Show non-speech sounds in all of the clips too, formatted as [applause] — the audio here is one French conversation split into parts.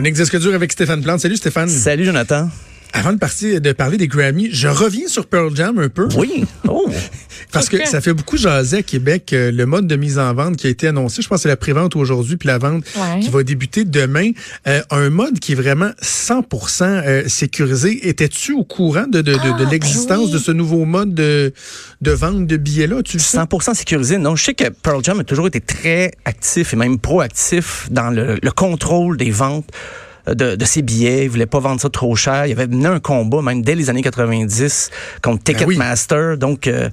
Chronique disque dur avec Stéphane Plante. Salut Stéphane. Salut Jonathan. Avant de partir de parler des Grammy, je reviens sur Pearl Jam un peu. Oui. [laughs] Oh. Parce que ça fait beaucoup jaser à Québec euh, le mode de mise en vente qui a été annoncé. Je pense que c'est la prévente aujourd'hui puis la vente Ouais. qui va débuter demain. Euh, un mode qui est vraiment 100% euh, sécurisé. Étais-tu au courant de, de, de, de Ah, ben l'existence oui. de ce nouveau mode de, de vente de billets-là? Tu le sais? 100% sécurisé. Non, je sais que Pearl Jam a toujours été très actif et même proactif dans le, le contrôle des ventes de, de ses billets. Il voulait pas vendre ça trop cher. Il avait mené un combat même dès les années 90 contre Ben oui. Ticketmaster. Donc, euh,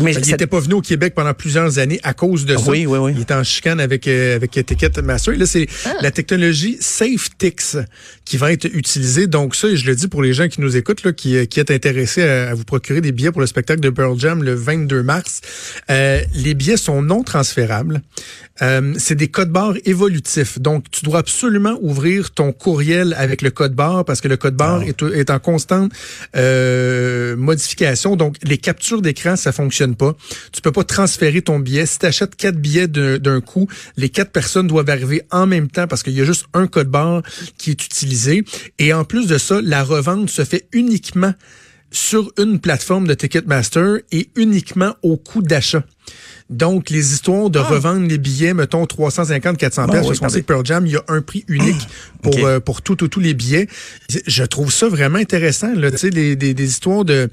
mais Il cette- n'était pas venu au Québec pendant plusieurs années à cause de ça. Oui, oui, oui. Il était en chicane avec, euh, avec Ticketmaster. Et Là, c'est Ah. la technologie SafeTix qui va être utilisée. Donc ça, et je le dis pour les gens qui nous écoutent, là, qui, euh, qui êtes intéressés à, à vous procurer des billets pour le spectacle de Pearl Jam le 22 mars, euh, les billets sont non transférables. Euh, c'est des codes barres évolutifs. Donc, tu dois absolument ouvrir ton courriel avec le code barre parce que le code barre est, est en constante euh, modification. Donc, les captures d'écran, ça fonctionne pas. Tu peux pas transférer ton billet. Si tu achètes quatre billets d'un d'un coup, les quatre personnes doivent arriver en même temps parce qu'il y a juste un code barre qui est utilisé. Et en plus de ça, la revente se fait uniquement sur une plateforme de Ticketmaster et uniquement au coût d'achat. Donc, les histoires de revendre les billets, mettons 350, 400 Bon, pièces, oui, parce qu'on sait que Pearl Jam, il y a un prix unique pour Ok. euh, pour tout, tout, tous les billets. Je trouve ça vraiment intéressant, là, tu sais, des, des, des histoires de,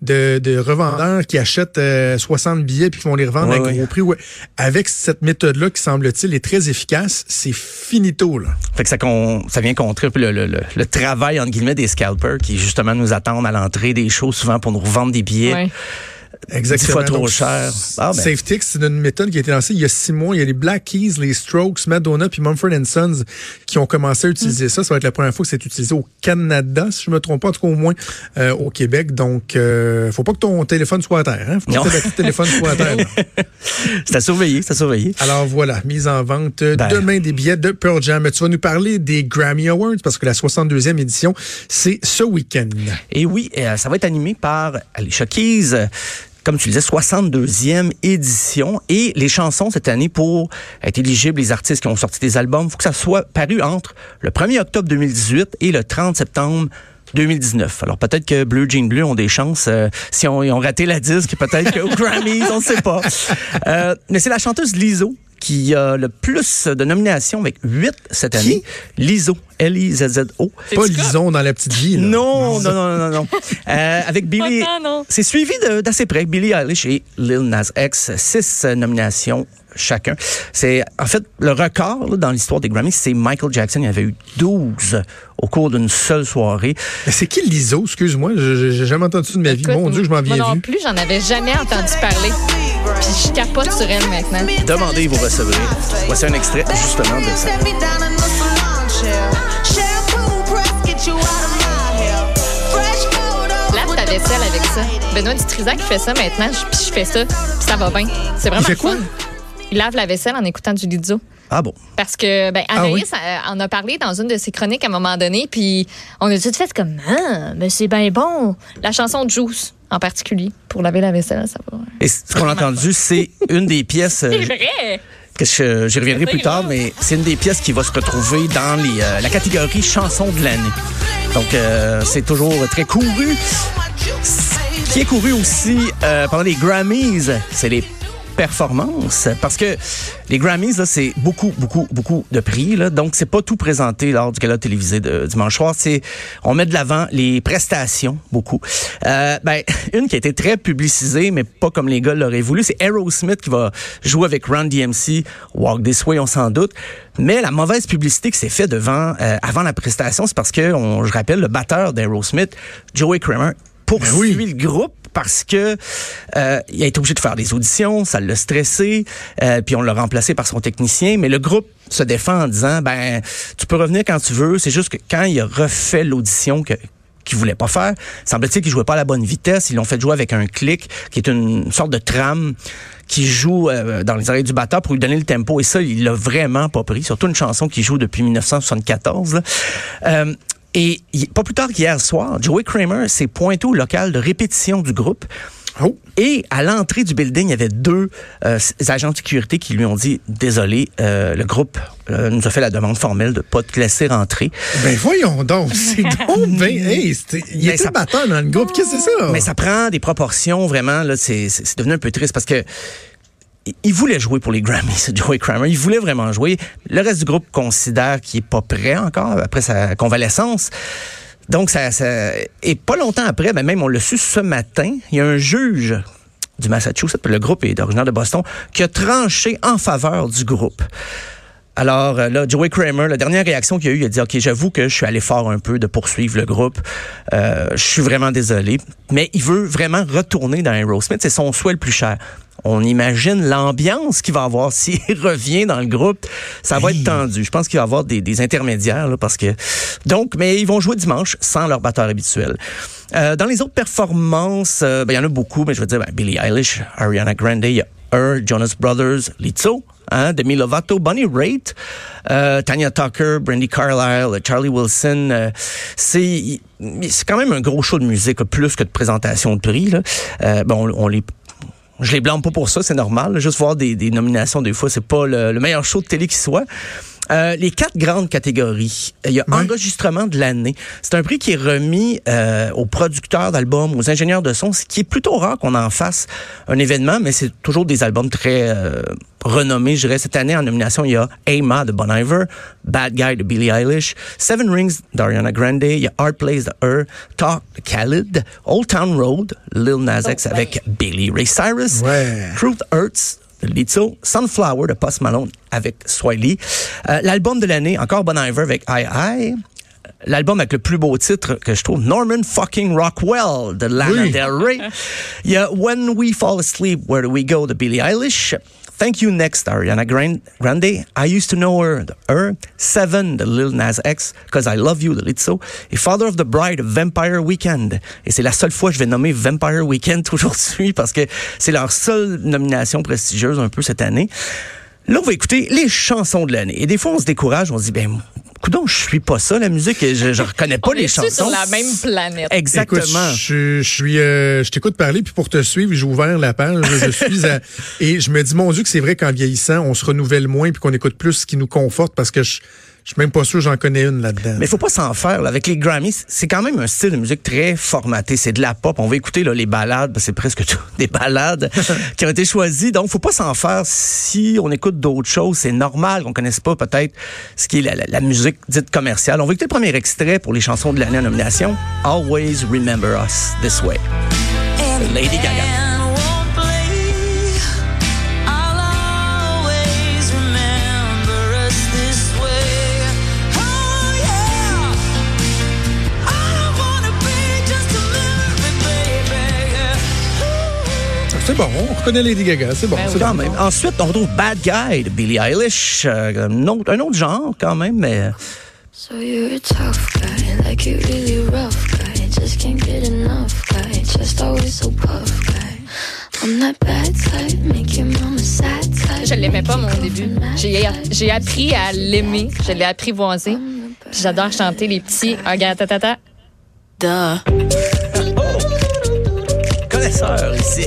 de, de revendeurs qui achètent euh, 60 billets puis qui vont les revendre Ouais, à ouais. gros prix. Ouais. Avec cette méthode-là qui semble-t-il est très efficace, c'est finito, là. Fait que ça, con- ça vient contrer un peu le, le, le, le travail, entre guillemets, des scalpers qui, justement, nous attendent à l'entrée des shows souvent pour nous revendre des billets. Exactement. Dix fois trop Donc, cher. Ah, ben. SafeTix, c'est une méthode qui a été lancée il y a six mois. Il y a les Black Keys, les Strokes, Madonna puis Mumford Sons qui ont commencé à utiliser ça. Ça va être la première fois que c'est utilisé au Canada, si je me trompe pas, en tout cas au moins euh, au Québec. Donc, euh, faut pas que ton téléphone soit à terre. Hein? Faut pas Non. que ton téléphone soit à terre. [laughs] C'est à surveiller, c'est à surveiller. Alors voilà, mise en vente euh, Ben. demain des billets de Pearl Jam. Tu vas nous parler des Grammy Awards parce que la 62e édition, c'est ce week-end. Et oui, euh, ça va être animé par Alicia Keys. Comme tu le disais, 62e édition. Et les chansons cette année, pour être éligibles, les artistes qui ont sorti des albums, il faut que ça soit paru entre le 1er octobre 2018 et le 30 septembre 2019. Alors peut-être que Blue Jean Bleu ont des chances euh, si on, ils ont raté la disque, peut-être qu'aux [laughs] Grammys, on ne sait pas. Euh, mais c'est la chanteuse Lizzo qui a le plus de nominations avec 8 cette année. Lizzo, L-I-Z-Z-O. Pas Lison dans la petite vie. là. Non, non, non, non, non. [laughs] Euh, avec Billy. C'est suivi d'assez près. Billy Eilish et Lil Nas X, six nominations chacun. C'est en fait le record là, dans l'histoire des Grammys, c'est Michael Jackson. Il y avait eu 12 au cours d'une seule soirée. Mais c'est qui l'ISO? Excuse-moi, j'ai jamais entendu ça de ma vie. Écoute, Mon Dieu, je m'en Moi viens non vu. plus, j'en avais jamais entendu parler. Puis je capote sur elle maintenant. Demandez, vous recevrez. Voici un extrait justement de ça. Lave ta vaisselle avec ça. Benoît Dutrisac qui fait ça maintenant, puis je fais ça, puis ça va bien. C'est vraiment Il fait quoi? fun. Il lave la vaisselle en écoutant du Lizzo. Ah bon? Parce que ben, Ah Anaïs en a parlé dans une de ses chroniques à un moment donné, puis on a tout fait comme ah, mais c'est bien bon. La chanson Juice en particulier pour laver la vaisselle, ça va. Et ce qu'on a entendu, c'est une des pièces. euh, C'est vrai. que je- j'y reviendrai plus tard, mais c'est une des pièces qui va se retrouver dans les, euh, la catégorie chanson de l'année. Donc, euh, c'est toujours très couru. Ce qui est couru aussi euh, pendant les Grammys, c'est les performances parce que les Grammys là c'est beaucoup beaucoup beaucoup de prix là. Donc c'est pas tout présenté lors du gala télévisé de dimanche soir. C'est on met de l'avant les prestations beaucoup. Euh, ben [laughs] une qui a été très publicisée mais pas comme les gars l'auraient voulu c'est Aerosmith qui va jouer avec Run DMC Walk This Way on s'en doute. Mais la mauvaise publicité qui s'est fait devant euh, avant la prestation c'est parce que on, je rappelle le batteur d'Aerosmith Joey Kramer poursuit Ben oui. le groupe parce que euh, il a été obligé de faire des auditions, ça l'a stressé, euh, puis on l'a remplacé par son technicien. Mais le groupe se défend en disant, ben, tu peux revenir quand tu veux. C'est juste que quand il a refait l'audition que qu'il voulait pas faire. Semble-t-il qu'il jouait pas à la bonne vitesse. Ils l'ont fait jouer avec un clic, qui est une sorte de trame qui joue euh, dans les oreilles du batteur pour lui donner le tempo. Et ça, il l'a vraiment pas pris. Surtout une chanson qu'il joue depuis 1974. là. Euh, et pas plus tard qu'hier soir, Joey Kramer s'est pointé au local de répétition du groupe. Oh. Et à l'entrée du building, il y avait deux euh, agents de sécurité qui lui ont dit désolé, euh, le groupe euh, nous a fait la demande formelle de pas te laisser rentrer. Ben voyons donc, [laughs] c'est donc ben, hey, il était ça- batteur dans le groupe, qu'est-ce que c'est ça? Mais ça prend des proportions vraiment. Là, c'est devenu un peu triste parce que il- voulait jouer pour les Grammys, [laughs] Joey Kramer. Il voulait vraiment jouer. Le reste du groupe considère qu'il est pas prêt encore après sa convalescence. Donc, ça, ça et pas longtemps après, ben même on l'a su ce matin, il y a un juge du Massachusetts, le groupe est originaire de Boston, qui a tranché en faveur du groupe. Alors euh, là, Joey Kramer, la dernière réaction qu'il a eue, il a dit OK, j'avoue que je suis allé fort un peu de poursuivre le groupe. Euh, je suis vraiment désolé, mais il veut vraiment retourner dans Aerosmith, c'est son souhait le plus cher. On imagine l'ambiance qu'il va avoir [laughs] s'il revient dans le groupe. Ça va être tendu. Je pense qu'il va y avoir des, des intermédiaires là, parce que donc, mais ils vont jouer dimanche sans leur batteur habituel. Euh, dans les autres performances, euh, ben, il y en a beaucoup, mais je veux dire, ben, Billie Eilish, Ariana Grande, il y a Her, Jonas Brothers, Lizzo, hein, Demi Lovato, Bonnie Raitt, euh, Tanya Tucker, Brandy Carlisle, Charlie Wilson. euh, c'est c'est quand même un gros show de musique, plus que de présentation de prix. Là. Euh, bon, on, on les je les blâme pas pour ça, c'est normal. Juste voir des, des nominations, des fois, c'est pas le, le meilleur show de télé qui soit. Euh, les quatre grandes catégories. Il y a enregistrement de l'année. C'est un prix qui est remis euh, aux producteurs d'albums, aux ingénieurs de son, ce qui est plutôt rare qu'on en fasse un événement, mais c'est toujours des albums très euh, renommés. Je dirais cette année en nomination, il y a Ama de Bon Iver, Bad Guy de Billie Eilish, Seven Rings d'Ariana Grande, il y a Hard Place de Her, Talk de Khalid, Old Town Road, Lil Nas X avec Billy Ray Cyrus, Ouais. Truth Hurts de Lizzo, Sunflower de Post Malone avec Swiley. Euh, L'album de l'année, encore Bon Iver avec I I. L'album avec le plus beau titre que je trouve, Norman fucking Rockwell de Lana Oui. Del Rey. Il y a When We Fall Asleep, Where Do We Go de Billie Eilish. Thank You Next, Ariana Gran- Grande. I Used to Know Her, Her. Seven, de Lil Nas X, Cause I Love You, de Lizzo. Et Father of the Bride, de Vampire Weekend. Et c'est la seule fois que je vais nommer Vampire Weekend [laughs] aujourd'hui parce que c'est leur seule nomination prestigieuse un peu cette année. Là, on va écouter les chansons de l'année. Et des fois, on se décourage, on se dit, ben, coudonc, je suis pas ça, la musique, je, je reconnais pas On les chansons. sur la même planète? Exactement. Écoute, je, je suis, euh, je t'écoute parler, puis pour te suivre, j'ai ouvert la page. Je suis à- [laughs] et je me dis, mon Dieu, que c'est vrai qu'en vieillissant, on se renouvelle moins, puis qu'on écoute plus ce qui nous conforte, parce que je, je suis même pas sûr que j'en connais une là-dedans. Mais il faut pas s'en faire. là. Avec les Grammys, c'est quand même un style de musique très formaté. C'est de la pop. On va écouter là, les balades. C'est presque [laughs] tout des balades [laughs] qui ont été choisies. Donc, faut pas s'en faire. Si on écoute d'autres choses, c'est normal qu'on connaisse pas peut-être ce qui est la, la- la musique dite commerciale. On va écouter le premier extrait pour les chansons de l'année en nomination. Always Remember Us This Way. Lady Gaga. C'est bon, on reconnaît Lady Gaga, c'est bon. Ben oui. Quand bon. même. Ensuite, on retrouve Bad Guy de Billie Eilish. Euh, un, autre, un autre genre quand même, mais So you're a tough guy, like you really rough guy. Just can't get enough guy, just always so puff guy. I'm that bad type, make your mama sad type. Je l'aimais pas, mon début. J'ai appris à l'aimer. Je l'ai apprivoisé. J'adore chanter les petits. Ah, Regarde, ta, ta, ta. Duh. connaisseur ici.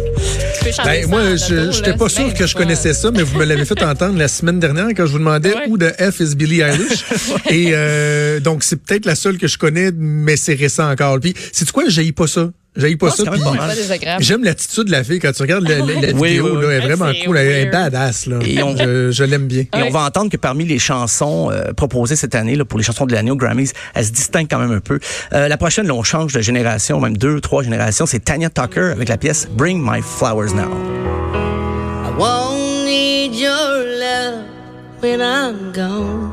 Peux Ben, ça moi, je là. pas sûr que je connaissais ça, mais vous me l'avez fait entendre la semaine dernière quand je vous demandais Ouais. où de F is Billie Eilish. [laughs] Et euh, donc, c'est peut-être la seule que je connais, mais c'est récent encore. Puis, c'est quoi, j'ai pas ça. J'ai pas Ah, ça. J'aime l'attitude de la fille quand tu regardes la, la- la Oui, vidéo, oui, là, oui. elle est vraiment cool, elle est badass. Là. Et on- Je, je l'aime bien. Et on va entendre que parmi les chansons euh, proposées cette année là, pour les chansons de l'année aux Grammys, elle se distingue quand même un peu. Euh, la prochaine, là, on change de génération, même deux, trois générations. C'est Tanya Tucker avec la pièce Bring My Flowers Now. I won't need your love when I'm gone.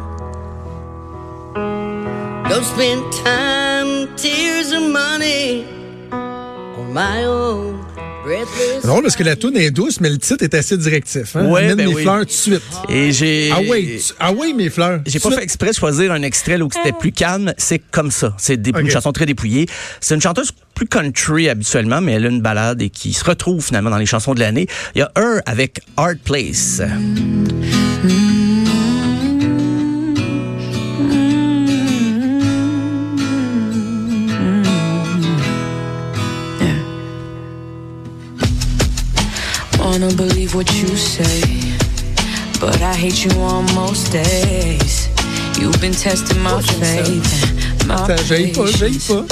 Don't spend time, tears, or money on my own. Drôle parce que la tune est douce, mais le titre est assez directif. Hein? Ouais, Amène ben mes oui. fleurs tout de suite. Et j'ai. Ah tu- ah mes fleurs. J'ai pas fait exprès de choisir un extrait là, où c'était plus calme. C'est comme ça. C'est des- une chanson très dépouillée. C'est une chanteuse plus country habituellement, mais elle a une balade et qui se retrouve finalement dans les chansons de l'année. Il y a Her avec Hard Place. Wanna believe what you say, but I hate you on most days. You've been testing my faith j'aille pas, patience. pas.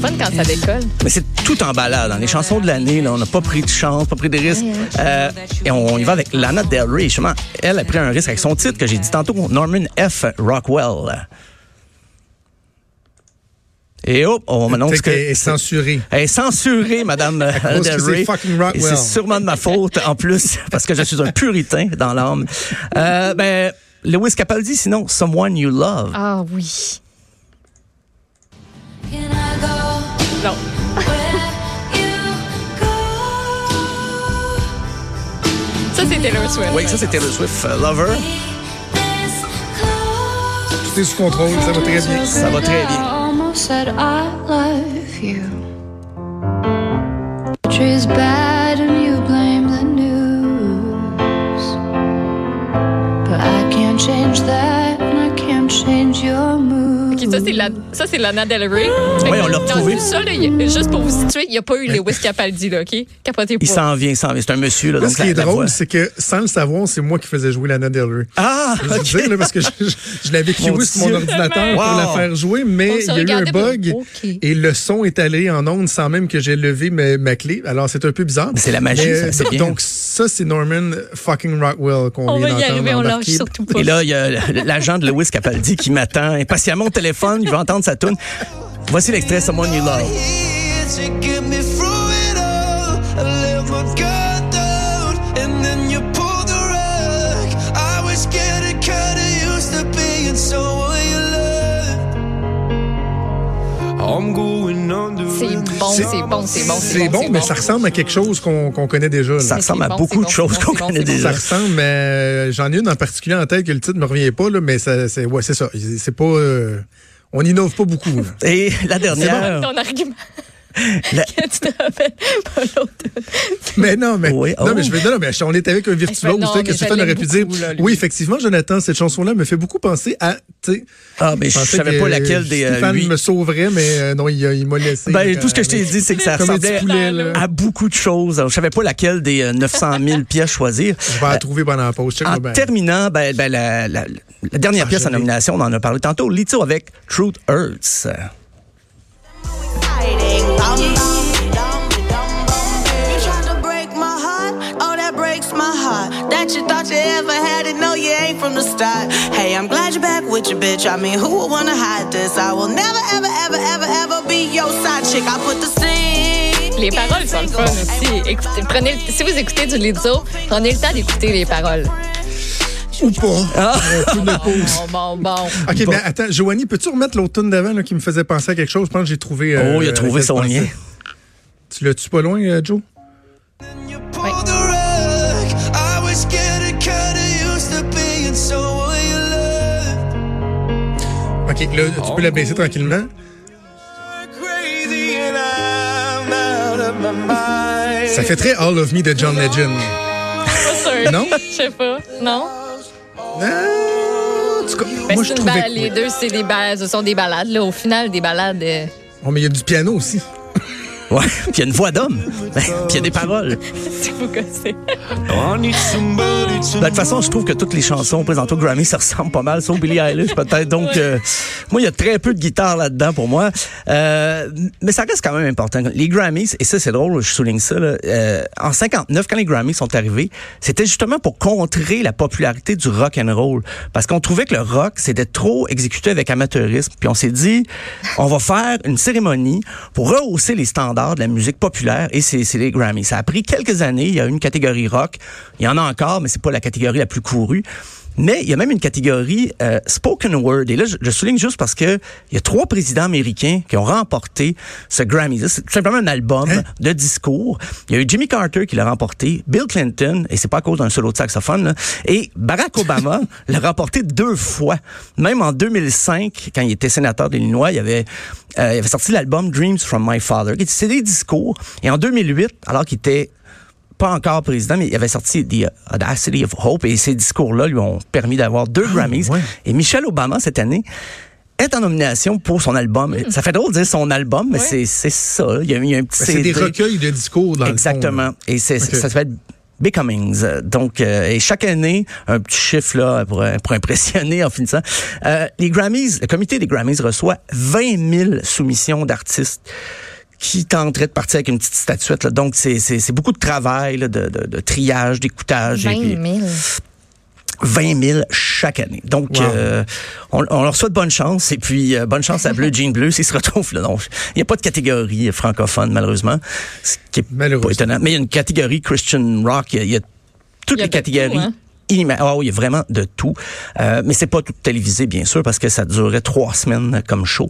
Fun quand ça décolle. Mais c'est tout en balade. Dans les chansons de l'année, là, on n'a pas pris de chance, pas pris de risque. Euh, et on y va avec Lana Del Rey. Justement, elle a pris un risque avec son titre que j'ai dit tantôt, Norman F. Rockwell. Et hop, on m'annonce Peut-être que... qu'elle est censurée. Elle est censurée, [laughs] Madame Del Rey. Et c'est sûrement de ma faute, en plus, [laughs] parce que je suis un puritain dans l'âme. Euh, ben, Lewis Capaldi, sinon, Someone You Love. Ah oui. Can I go Non. [laughs] Ça, c'est Taylor Swift. Oui, ça, c'est Taylor Swift, euh, Lover. Tout est sous contrôle, ça va très bien. Ça va très bien. Almost said I love you. Tree's bad ça, c'est la, ça, c'est Lana Del Rey. Ouais, on l'a retrouvé. tout ça, là, il y a- juste pour vous situer, il n'y a pas eu Lewis Capaldi, là, OK? Capotez Il pas. s'en vient, il s'en vient. C'est un monsieur, là, donc ce qui la- est drôle, c'est que sans le savoir, c'est moi qui faisais jouer Lana Del Rey. Ah, Je veux ok. dire, là, parce que je, je- je l'avais sur mon ordinateur pour Wow. la faire jouer, mais On il y a eu un bug pour- et le son est allé en onde sans même que j'ai levé ma, ma clé. Alors, c'est un peu bizarre. C'est la magie, Mais, ça, c'est bien. Donc, ça, c'est Norman fucking Rockwell qu'on On vient va y d'entendre arriver, on lâche surtout pas. Et là, il y a [laughs] l'agent de Lewis Capaldi qui m'attend impatiemment au téléphone. Il veut entendre sa tune. Voici l'extrait Someone You Love. C'est bon, c'est bon, c'est bon, C'est bon, mais ça ressemble à quelque chose qu'on connaît déjà. là. Ça ressemble à bon, beaucoup de bon, choses qu'on bon, connaît bon, déjà. Ça ressemble, mais euh, j'en ai une en particulier en tête que le titre me revient pas, là, mais c'est ouais, c'est ça. C'est pas, euh, on innove pas beaucoup. là. Et la dernière. Ton argument. La- [laughs] que tu te rappelles pas l'autre. Mais non, mais Oui, non, oh. mais je vais non, mais on est avec un virtuose. que je Stéphane aurait pu dire. là, oui, effectivement, Jonathan, cette chanson-là me fait beaucoup penser à, tu sais. Ah, mais je pensais savais pas laquelle des. euh, Stéphane lui. me sauverait, mais euh, non, il, il m'a laissé. Ben, euh, tout ce que je t'ai dit, c'est que ça ressemblait poulet, à beaucoup de choses. Je savais pas laquelle des euh, 900 000 pièces choisir. Je vais la trouver pendant la pause. En terminant, ben, ben, la, la- la dernière Ah, pièce je en nomination, on en a parlé tantôt, Lito avec Truth Hurts. Start. Hey, I'm glad you're back with your bitch. I mean, who would wanna hide this? I will never, ever, ever, ever, ever be your side chick. I put the scene. Les paroles sont le fun aussi. Écoutez, prenez, le- si vous écoutez du Lizzo, prenez le temps d'écouter les paroles. Ou pas. Ah. Pause. [laughs] Bon, bon, bon. OK, mais attends, Joanie, peux-tu remettre l'autre tune d'avant qui me faisait penser à quelque chose? Je pense que j'ai trouvé. euh, Oh, il a trouvé laquelle son lien. Tu l'as-tu pas loin, euh, Joe? OK, là, tu peux la baisser tranquillement. Ça fait très All of Me de John Legend. Pas sûr. Non? [laughs] Je sais pas. Non? Ah, en tout cas, Ben, moi, je trouvais que les deux, c'est des balades. Ce sont des balades. Là. Au final, des balades. euh, Oh, mais il y a du piano aussi. Ouais, [laughs] puis il y a une voix d'homme. Ben, puis il y a des paroles. [laughs] Ben, de toute façon, je trouve que toutes les chansons présentées au Grammy, ça ressemble pas mal, sauf Billie Eilish peut-être. Donc, euh, moi, il y a très peu de guitare là-dedans pour moi. Euh, mais ça reste quand même important. Les Grammys, et ça, c'est drôle, je souligne ça, là, euh, en 59, quand les Grammys sont arrivés, c'était justement pour contrer la popularité du rock and roll. Parce qu'on trouvait que le rock, c'était trop exécuté avec amateurisme. Puis on s'est dit, on va faire une cérémonie pour rehausser les standards de la musique populaire et c'est les Grammys. Ça a pris quelques années. Il y a une catégorie rock. Il y en a encore, mais c'est pas la catégorie la plus courue. Mais il y a même une catégorie euh, spoken word. Et là, je, je souligne juste parce que il y a trois présidents américains qui ont remporté ce Grammy. C'est tout simplement un album Hein? de discours. Il y a eu Jimmy Carter qui l'a remporté, Bill Clinton, et c'est pas à cause d'un solo de saxophone, là, et Barack Obama [laughs] l'a remporté deux fois. Même en 2005, quand il était sénateur d'Illinois, il avait, euh, il avait sorti l'album Dreams from My Father, qui c'est des discours. Et en 2008, alors qu'il était pas encore président, mais il avait sorti The Audacity of Hope et ces discours-là lui ont permis d'avoir deux Grammys. ouais. Et Michelle Obama, cette année, est en nomination pour son album. Ça fait drôle de dire son album, mais c'est c'est ça. Il y, a, a un petit Ben, c'est des recueils de discours dans Exactement. le fond. Et c'est, Ok. ça s'appelle Becomings. Donc, euh, et chaque année, un petit chiffre là pour, pour impressionner en finissant. Euh, les Grammys, le comité des Grammys reçoit 20 000 soumissions d'artistes qui tenteraient de partir avec une petite statuette. Là. Donc, c'est, beaucoup de travail, là, de, de, de triage, d'écoutage. 20 et puis 000. 20 000 chaque année. Donc, Wow. euh, on, on leur souhaite bonne chance. Et puis, euh, bonne chance à Bleu [laughs] Jean Bleu s'ils se retrouvent là. Donc, il n'y a pas de catégorie francophone, malheureusement. Ce qui est pas étonnant. Mais il y a une catégorie Christian Rock. Il y a, il y a toutes Il y a les catégories. tout, hein? Il y a vraiment de tout. Euh, mais c'est pas tout télévisé, bien sûr, parce que ça durait trois semaines comme show.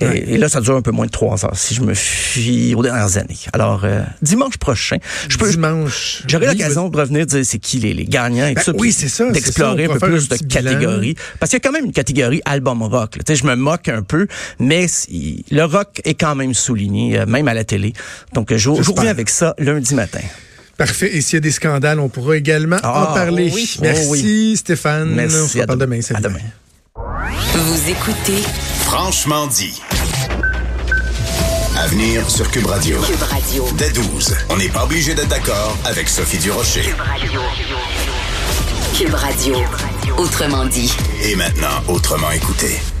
Et, Ouais. et là, ça dure un peu moins de trois heures, si je me fie aux dernières années. Alors, euh, dimanche prochain, je peux, Dimanche. J'aurai Oui, l'occasion de revenir dire c'est qui les, les gagnants et Ben tout ça. oui, c'est ça, c'est D'explorer ça, on un peu plus un de bilan. catégories. Parce qu'il y a quand même une catégorie album rock. Tu sais, je me moque un peu, mais le rock est quand même souligné, euh, même à la télé. Donc, je, je reviens avec ça lundi matin. Parfait. Et s'il y a des scandales, on pourra également Ah, en parler. oui. Merci, Oh, oui. Stéphane. Merci. On se à reparle demain. demain. Salut. À demain. Vous écoutez Franchement dit. À venir sur Cube Radio. Cube Radio. Dès 12, on n'est pas obligé d'être d'accord avec Sophie Durocher. Cube Radio. Autrement dit. Et maintenant, autrement écouté.